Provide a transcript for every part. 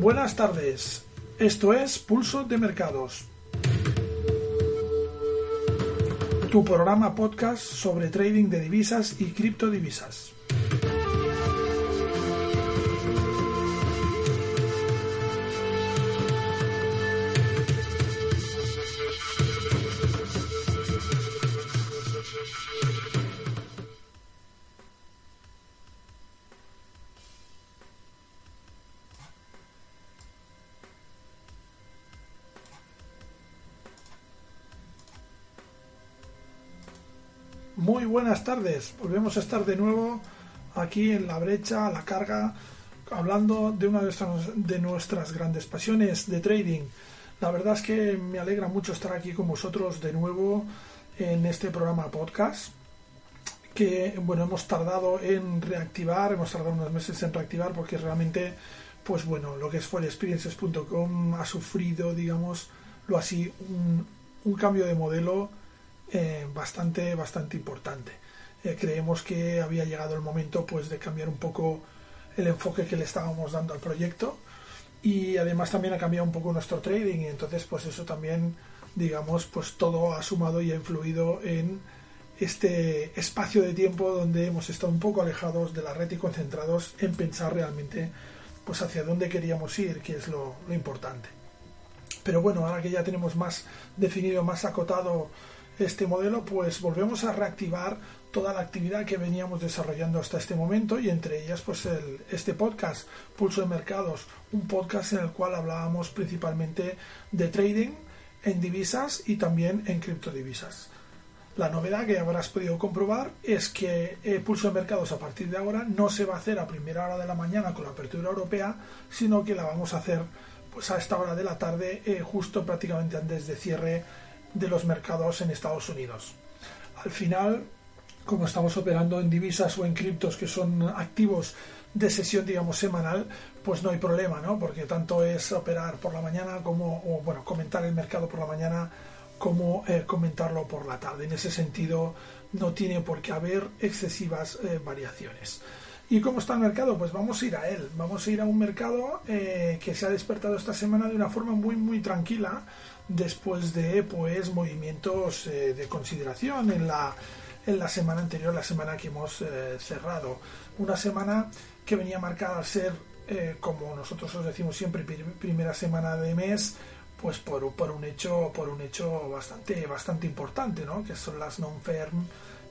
Buenas tardes. Esto es Pulso de Mercados. Tu programa podcast sobre trading de divisas y criptodivisas. Buenas tardes. Volvemos a estar de nuevo aquí en la brecha, la carga, hablando de una de nuestras, grandes pasiones de trading. La verdad es que me alegra mucho estar aquí con vosotros de nuevo en este programa podcast que bueno hemos tardado en reactivar hemos tardado unos meses en reactivar porque realmente pues bueno lo que es forexperiences.com ha sufrido digamos lo así un cambio de modelo eh, bastante, bastante importante. Eh, creemos que había llegado el momento pues de cambiar un poco el enfoque que le estábamos dando al proyecto y además también ha cambiado un poco nuestro trading y entonces pues eso también digamos pues todo ha sumado y ha influido en este espacio de tiempo donde hemos estado un poco alejados de la red y concentrados en pensar realmente pues hacia dónde queríamos ir que es lo, lo importante pero bueno ahora que ya tenemos más definido más acotado este modelo, pues volvemos a reactivar toda la actividad que veníamos desarrollando hasta este momento y entre ellas pues el, este podcast Pulso de Mercados, un podcast en el cual hablábamos principalmente de trading en divisas y también en criptodivisas. La novedad que habrás podido comprobar es que eh, Pulso de Mercados a partir de ahora no se va a hacer a primera hora de la mañana con la apertura europea, sino que la vamos a hacer pues a esta hora de la tarde, eh, justo prácticamente antes de cierre de los mercados en Estados Unidos. Al final, como estamos operando en divisas o en criptos que son activos de sesión, digamos, semanal, pues no hay problema, ¿no? Porque tanto es operar por la mañana como, o, bueno, comentar el mercado por la mañana como eh, comentarlo por la tarde. En ese sentido, no tiene por qué haber excesivas eh, variaciones. ¿Y cómo está el mercado? Pues vamos a ir a él. Vamos a ir a un mercado eh, que se ha despertado esta semana de una forma muy, muy tranquila después de pues movimientos eh, de consideración en la, en la semana anterior, la semana que hemos eh, cerrado. Una semana que venía marcada al ser, eh, como nosotros os decimos siempre, primera semana de mes, pues por, por, un hecho por un hecho bastante bastante importante, ¿no? Que son las non-firm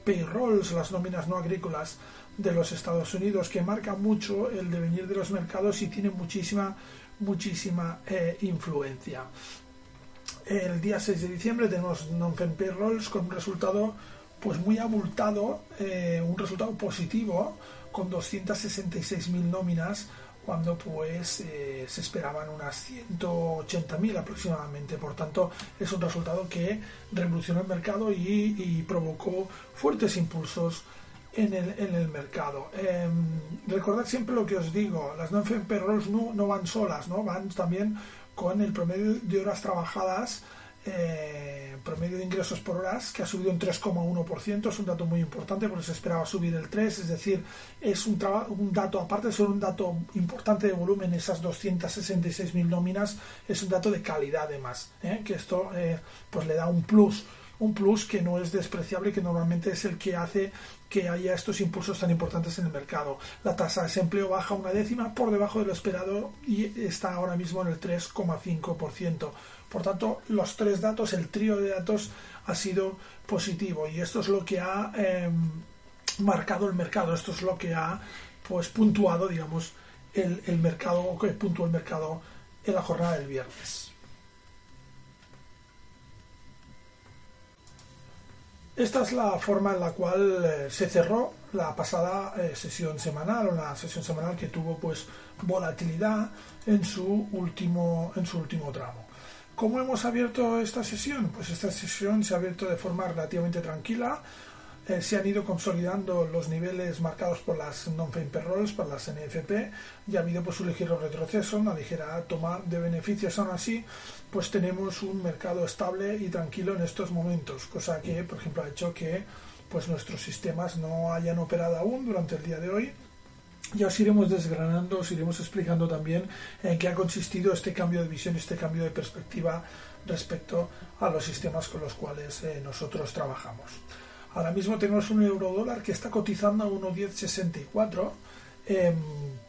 payrolls, las nóminas no agrícolas de los Estados Unidos, que marca mucho el devenir de los mercados y tiene muchísima muchísima influencia el día 6 de diciembre tenemos non-farm payrolls con un resultado pues muy abultado, eh, un resultado positivo con 266.000 nóminas cuando pues eh, se esperaban unas 180.000 aproximadamente. Por tanto, es un resultado que revolucionó el mercado y, provocó fuertes impulsos en el, en el mercado. Eh, recordad siempre lo que os digo, las non-farm payrolls no, no van solas, ¿no? van también con el promedio de horas trabajadas, eh, promedio de ingresos por horas, que ha subido un 3,1%, es un dato muy importante porque se esperaba subir el 3%, es decir, es un, un dato, aparte de ser un dato importante de volumen, esas 266.000 nóminas, es un dato de calidad además, ¿eh? que esto eh, pues le da un plus un plus que no es despreciable que normalmente es el que hace que haya estos impulsos tan importantes en el mercado. La tasa de desempleo baja una décima por debajo de lo esperado y está ahora mismo en el 3,5%. Por tanto, los tres datos, el trío de datos ha sido positivo y esto es lo que ha em, marcado el mercado, esto es lo que ha pues puntuado, digamos, el, el mercado o que puntuó el mercado en la jornada del viernes. Esta es la forma en la cual eh, se cerró la pasada eh, sesión semanal la sesión semanal que tuvo pues volatilidad en su último en su último tramo. ¿Cómo hemos abierto esta sesión? Pues esta sesión se ha abierto de forma relativamente tranquila. Eh, se han ido consolidando los niveles marcados por las non-fame payrolls, por las NFP, y ha habido pues un ligero retroceso, una ligera toma de beneficios. Aún así, pues tenemos un mercado estable y tranquilo en estos momentos, cosa que, por ejemplo, ha hecho que pues nuestros sistemas no hayan operado aún durante el día de hoy. Ya os iremos desgranando, os iremos explicando también en qué ha consistido este cambio de visión, este cambio de perspectiva respecto a los sistemas con los cuales eh, nosotros trabajamos. Ahora mismo tenemos un euro dólar que está cotizando a 1.1064. Em,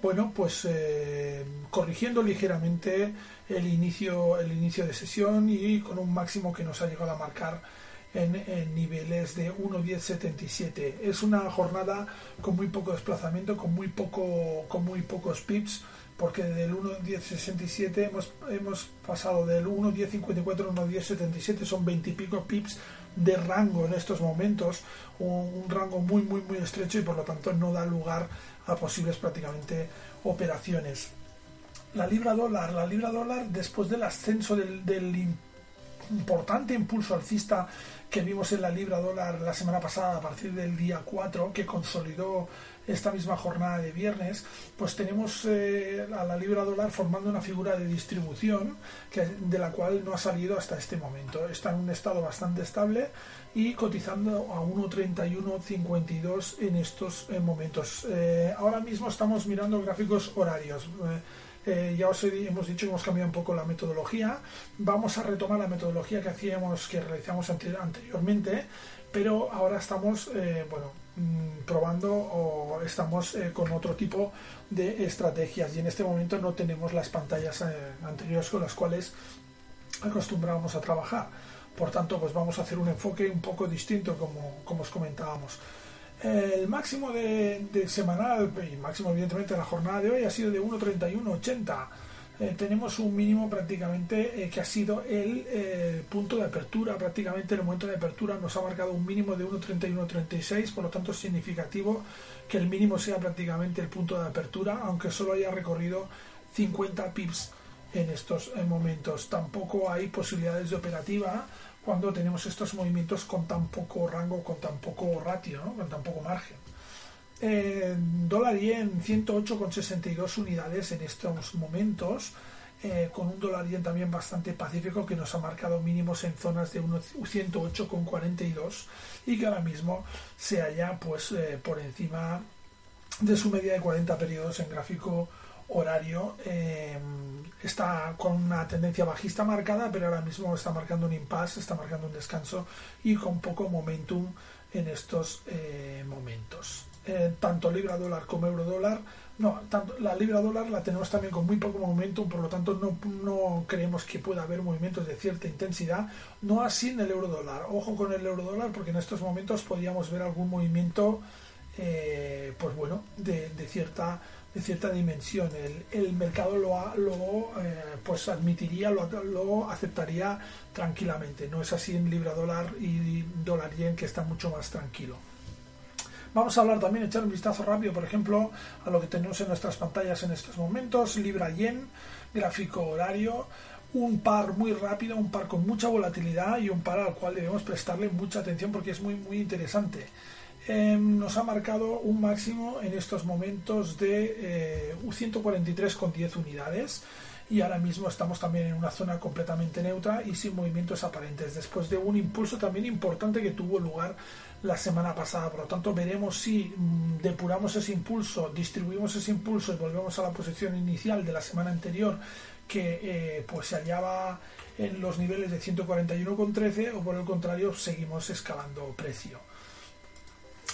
bueno, pues eh, corrigiendo ligeramente el inicio, el inicio de sesión y con un máximo que nos ha llegado a marcar en, niveles de 1.1077. Es una jornada con muy poco desplazamiento, con muy, poco, con muy pocos pips, porque del 1.1067 hemos, hemos pasado del 1.1054 a 1.1077, son 20 y pico pips de rango en estos momentos, un, un, rango muy, muy, muy estrecho y por lo tanto no da lugar a posibles prácticamente operaciones. La libra dólar, la libra dólar después del ascenso del, del importante impulso alcista que vimos en la libra dólar la semana pasada a partir del día 4, que consolidó esta misma jornada de viernes, pues tenemos eh, a la libra dólar formando una figura de distribución que, de la cual no ha salido hasta este momento. Está en un estado bastante estable y cotizando a 1.3152 en estos eh, momentos. Eh, ahora mismo estamos mirando gráficos horarios. Ya os hemos dicho que hemos cambiado un poco la metodología. Vamos a retomar la metodología que hacíamos, que realizamos anteriormente, pero ahora estamos, eh, bueno, mm, probando o estamos eh, con otro tipo de estrategias y en este momento no tenemos las pantallas anteriores con las cuales acostumbrábamos a trabajar. Por tanto, pues vamos a hacer un enfoque un poco distinto como, como os comentábamos. El máximo de, semanal, y máximo evidentemente de la jornada de hoy, ha sido de 1.31.80. Eh, tenemos un mínimo prácticamente eh, que ha sido el eh, punto de apertura, prácticamente el momento de apertura nos ha marcado un mínimo de 1.31.36, por lo tanto es significativo que el mínimo sea prácticamente el punto de apertura, aunque solo haya recorrido 50 pips en estos momentos. Tampoco hay posibilidades de operativa cuando tenemos estos movimientos con tan poco rango, con tan poco ratio, con tan poco margen. Eh, dólar yen 108,62 unidades en estos momentos, eh, con un dólar yen también bastante pacífico que nos ha marcado mínimos en zonas de 108,42 y que ahora mismo se halla pues eh, por encima de su media de 40 periodos en gráfico horario eh, está con una tendencia bajista marcada, pero ahora mismo está marcando un impasse, está marcando un descanso y con poco momentum en estos eh, momentos. Eh, tanto libra dólar como euro dólar, no, tanto la libra dólar la tenemos también con muy poco momentum, por lo tanto no, no creemos que pueda haber movimientos de cierta intensidad, no así en el euro dólar. Ojo con el euro dólar porque en estos momentos podríamos ver algún movimiento, pues bueno, de, de cierta de cierta dimensión. El, el mercado lo, lo eh, pues admitiría, lo, lo, aceptaría tranquilamente. No es así en libra dólar y dólar yen que está mucho más tranquilo. Vamos a hablar también, echar un vistazo rápido, por ejemplo, a lo que tenemos en nuestras pantallas en estos momentos. Libra yen, gráfico horario, un par muy rápido, un par con mucha volatilidad y un par al cual debemos prestarle mucha atención porque es muy, muy interesante. Em, nos ha marcado un máximo en estos momentos de eh, 143,10 unidades y ahora mismo estamos también en una zona completamente neutra y sin movimientos aparentes después de un impulso también importante que tuvo lugar la semana pasada. Por lo tanto veremos si mm, depuramos ese impulso distribuimos ese impulso y volvemos a la posición inicial de la semana anterior que eh, pues se hallaba en los niveles de 141,13 o por el contrario seguimos escalando precio.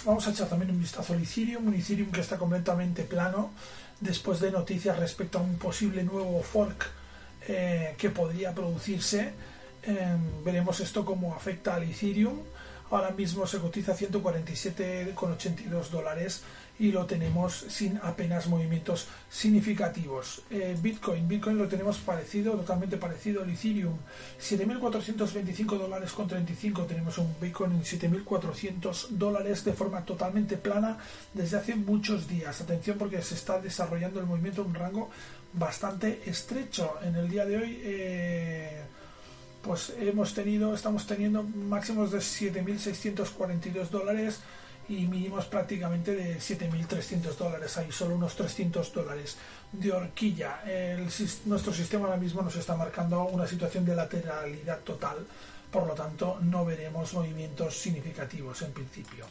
Vamos a echar también un vistazo al Ethereum, un Ethereum que está completamente plano después de noticias respecto a un posible nuevo fork eh, que podría producirse. Em, veremos esto cómo afecta al Ethereum. Ahora mismo se cotiza 147,82 dólares y lo tenemos sin apenas movimientos significativos. Eh, Bitcoin, Bitcoin lo tenemos parecido, totalmente parecido al Ethereum. 7.425 dólares con 35 tenemos un Bitcoin en 7.400 dólares de forma totalmente plana desde hace muchos días. Atención porque se está desarrollando el movimiento en un rango bastante estrecho. En el día de hoy... Eh, pues hemos tenido, estamos teniendo máximos de 7.642 dólares y mínimos prácticamente de 7.300 dólares. Hay solo unos 300 dólares de horquilla. nuestro sistema ahora mismo nos está marcando una situación de lateralidad total, por lo tanto no veremos movimientos significativos en principio.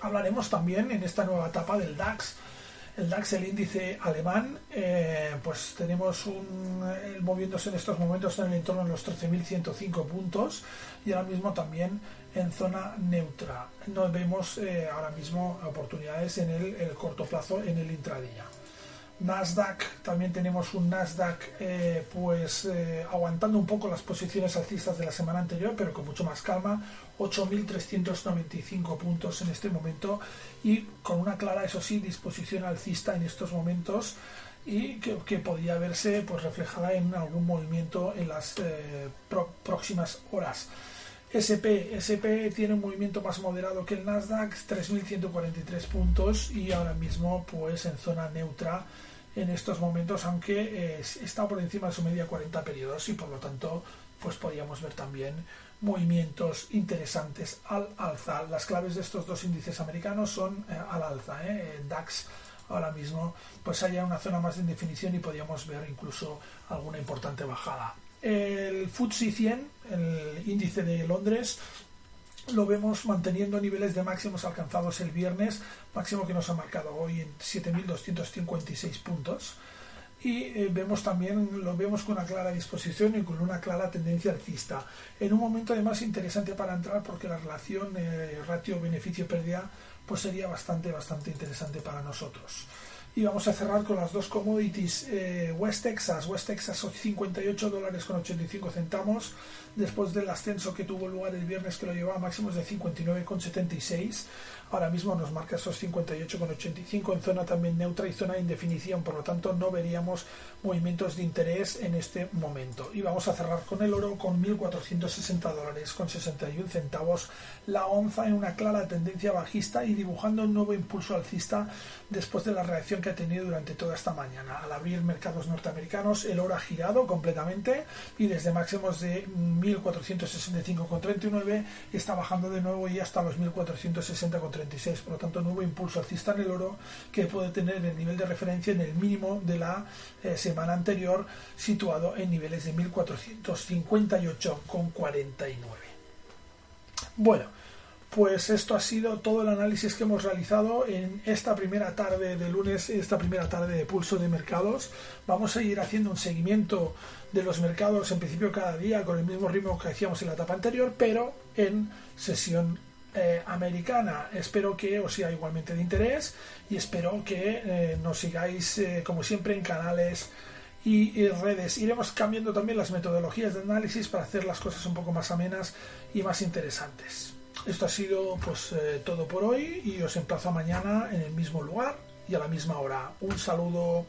Hablaremos también en esta nueva etapa del DAX el DAX, el índice alemán, eh, pues tenemos un, moviéndose en estos momentos en el entorno de los 13.105 puntos y ahora mismo también en zona neutra. No vemos eh, ahora mismo oportunidades en el, corto plazo en el intradía. Nasdaq, también tenemos un Nasdaq eh, pues aguantando un poco las posiciones alcistas de la semana anterior, pero con mucho más calma, 8.395 puntos en este momento y con una clara, eso sí, disposición alcista en estos momentos y que, podría verse pues reflejada en algún movimiento en las eh, próximas horas. SP, SP tiene un movimiento más moderado que el Nasdaq, 3.143 puntos y ahora mismo pues en zona neutra en estos momentos, aunque eh, está por encima de su media 40 periodos y por lo tanto pues podríamos ver también movimientos interesantes al alza. Las claves de estos dos índices americanos son eh, al alza. ¿eh? DAX ahora mismo pues haya una zona más de indefinición y podríamos ver incluso alguna importante bajada. El FTSE 100, el índice de Londres, lo vemos manteniendo niveles de máximos alcanzados el viernes, máximo que nos ha marcado hoy en 7.256 puntos. Y eh, vemos también lo vemos con una clara disposición y con una clara tendencia alcista. En un momento además interesante para entrar porque la relación eh, ratio beneficio pérdida pues sería bastante bastante interesante para nosotros y vamos a cerrar con las dos commodities. Eh, West Texas. West Texas 58 dólares con 85 centavos después del ascenso que tuvo lugar el viernes que lo llevaba a máximos de 59,76 ahora mismo nos marca esos 58,85 en zona también neutra y zona de indefinición, por lo tanto no veríamos movimientos de interés en este momento. Y vamos a cerrar con el oro con 1.460 dólares con 61 centavos, la onza en una clara tendencia bajista y dibujando un nuevo impulso alcista después de la reacción que ha tenido durante toda esta mañana. Al abrir mercados norteamericanos, el oro ha girado completamente y desde máximos de 1.465,39 está bajando de nuevo y hasta los 1.460,39 por lo tanto nuevo impulso alcista en el oro que puede tener el nivel de referencia en el mínimo de la eh, semana anterior situado en niveles de 1458,49. Bueno, pues esto ha sido todo el análisis que hemos realizado en esta primera tarde de lunes, esta primera tarde de pulso de mercados. Vamos a ir haciendo un seguimiento de los mercados en principio cada día con el mismo ritmo que hacíamos en la etapa anterior, pero en sesión eh, americana. Espero que os sea igualmente de interés y espero que eh, nos sigáis eh, como siempre en canales y, redes. Iremos cambiando también las metodologías de análisis para hacer las cosas un poco más amenas y más interesantes. Esto ha sido pues todo por hoy y os emplazo mañana en el mismo lugar y a la misma hora. Un saludo.